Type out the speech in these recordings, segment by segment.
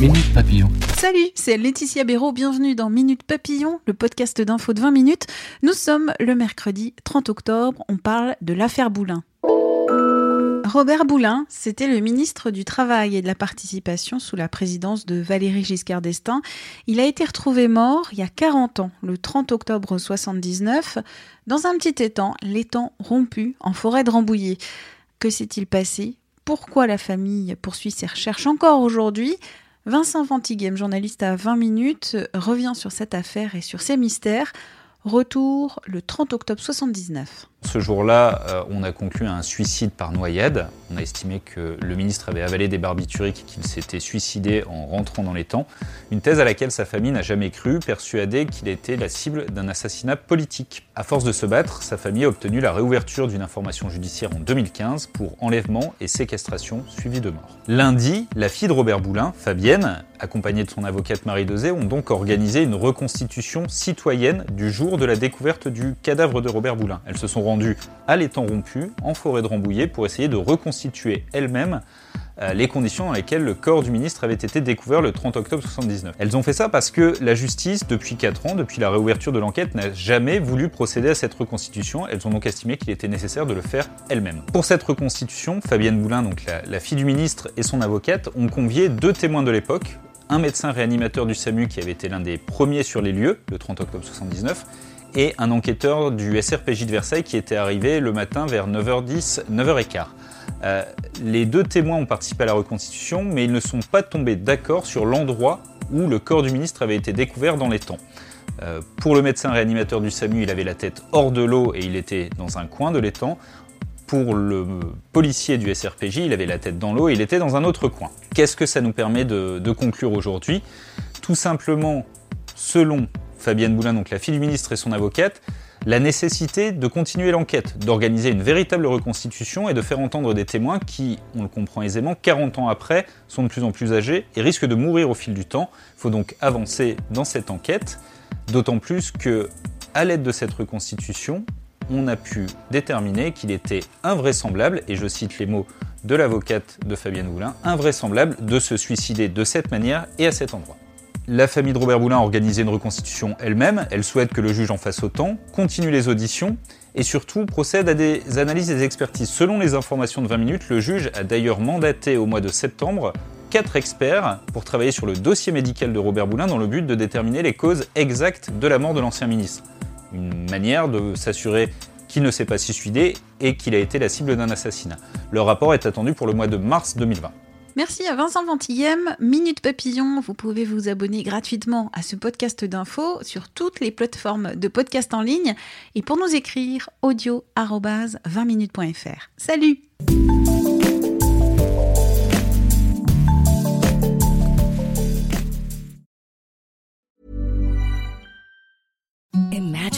Minute Papillon. Salut, c'est Laetitia Béraud, bienvenue dans Minute Papillon, le podcast d'info de 20 minutes. Nous sommes le mercredi 30 octobre, on parle de l'affaire Boulin. Robert Boulin, c'était le ministre du Travail et de la Participation sous la présidence de Valéry Giscard d'Estaing. Il a été retrouvé mort il y a 40 ans, le 30 octobre 79, dans un petit étang, l'étang rompu, en forêt de Rambouillet. Que s'est-il passé? Pourquoi la famille poursuit ses recherches encore aujourd'hui? Vincent Ventiguem, journaliste à 20 minutes, revient sur cette affaire et sur ses mystères. Retour le 30 octobre 79. Ce jour-là, euh, on a conclu un suicide par noyade. On a estimé que le ministre avait avalé des barbituriques et qu'il s'était suicidé en rentrant dans les temps. Une thèse à laquelle sa famille n'a jamais cru, persuadée qu'il était la cible d'un assassinat politique. À force de se battre, sa famille a obtenu la réouverture d'une information judiciaire en 2015 pour enlèvement et séquestration suivie de mort. Lundi, la fille de Robert Boulin, Fabienne, accompagnée de son avocate Marie Dezé, ont donc organisé une reconstitution citoyenne du jour de la découverte du cadavre de Robert Boulin. Elles se sont rendues à l'étang rompu, en forêt de Rambouillet, pour essayer de reconstituer elles-mêmes euh, les conditions dans lesquelles le corps du ministre avait été découvert le 30 octobre 79. Elles ont fait ça parce que la justice, depuis 4 ans, depuis la réouverture de l'enquête, n'a jamais voulu procéder à cette reconstitution. Elles ont donc estimé qu'il était nécessaire de le faire elles-mêmes. Pour cette reconstitution, Fabienne Boulin, la fille du ministre et son avocate, ont convié deux témoins de l'époque, un médecin réanimateur du SAMU qui avait été l'un des premiers sur les lieux, le 30 octobre 79, et un enquêteur du SRPJ de Versailles qui était arrivé le matin vers 9h10, 9h15. Euh, les deux témoins ont participé à la reconstitution, mais ils ne sont pas tombés d'accord sur l'endroit où le corps du ministre avait été découvert dans les temps. Euh, pour le médecin réanimateur du SAMU, il avait la tête hors de l'eau et il était dans un coin de l'étang. Pour le policier du SRPJ, il avait la tête dans l'eau et il était dans un autre coin. Qu'est-ce que ça nous permet de, conclure aujourd'hui? Tout simplement, selon Fabienne Boulin, donc la fille du ministre et son avocate, la nécessité de continuer l'enquête, d'organiser une véritable reconstitution et de faire entendre des témoins qui, on le comprend aisément, 40 ans après, sont de plus en plus âgés et risquent de mourir au fil du temps. Il faut donc avancer dans cette enquête, d'autant plus que, à l'aide de cette reconstitution, on a pu déterminer qu'il était invraisemblable, et je cite les mots de l'avocate de Fabienne Boulin, invraisemblable de se suicider de cette manière et à cet endroit. La famille de Robert Boulin a organisé une reconstitution elle-même, elle souhaite que le juge en fasse autant, continue les auditions et surtout procède à des analyses et des expertises. Selon les informations de 20 minutes, le juge a d'ailleurs mandaté au mois de septembre quatre experts pour travailler sur le dossier médical de Robert Boulin dans le but de déterminer les causes exactes de la mort de l'ancien ministre. Une manière de s'assurer qu'il ne s'est pas suicidé et qu'il a été la cible d'un assassinat. Le rapport est attendu pour le mois de mars 2020. Merci à Vincent Ventillem. Minute Papillon, vous pouvez vous abonner gratuitement à ce podcast d'infos sur toutes les plateformes de podcast en ligne et pour nous écrire audio 20minutes.fr. Salut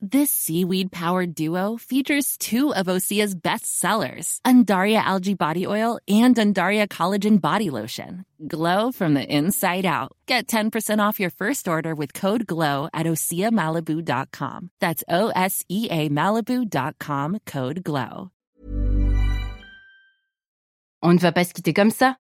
This seaweed powered duo features two of Osea's best sellers, Undaria Algae Body Oil and Undaria Collagen Body Lotion. Glow from the inside out. Get 10% off your first order with code GLOW at OseaMalibu.com. That's O S E A Malibu.com code GLOW. On ne va pas se quitter comme ça.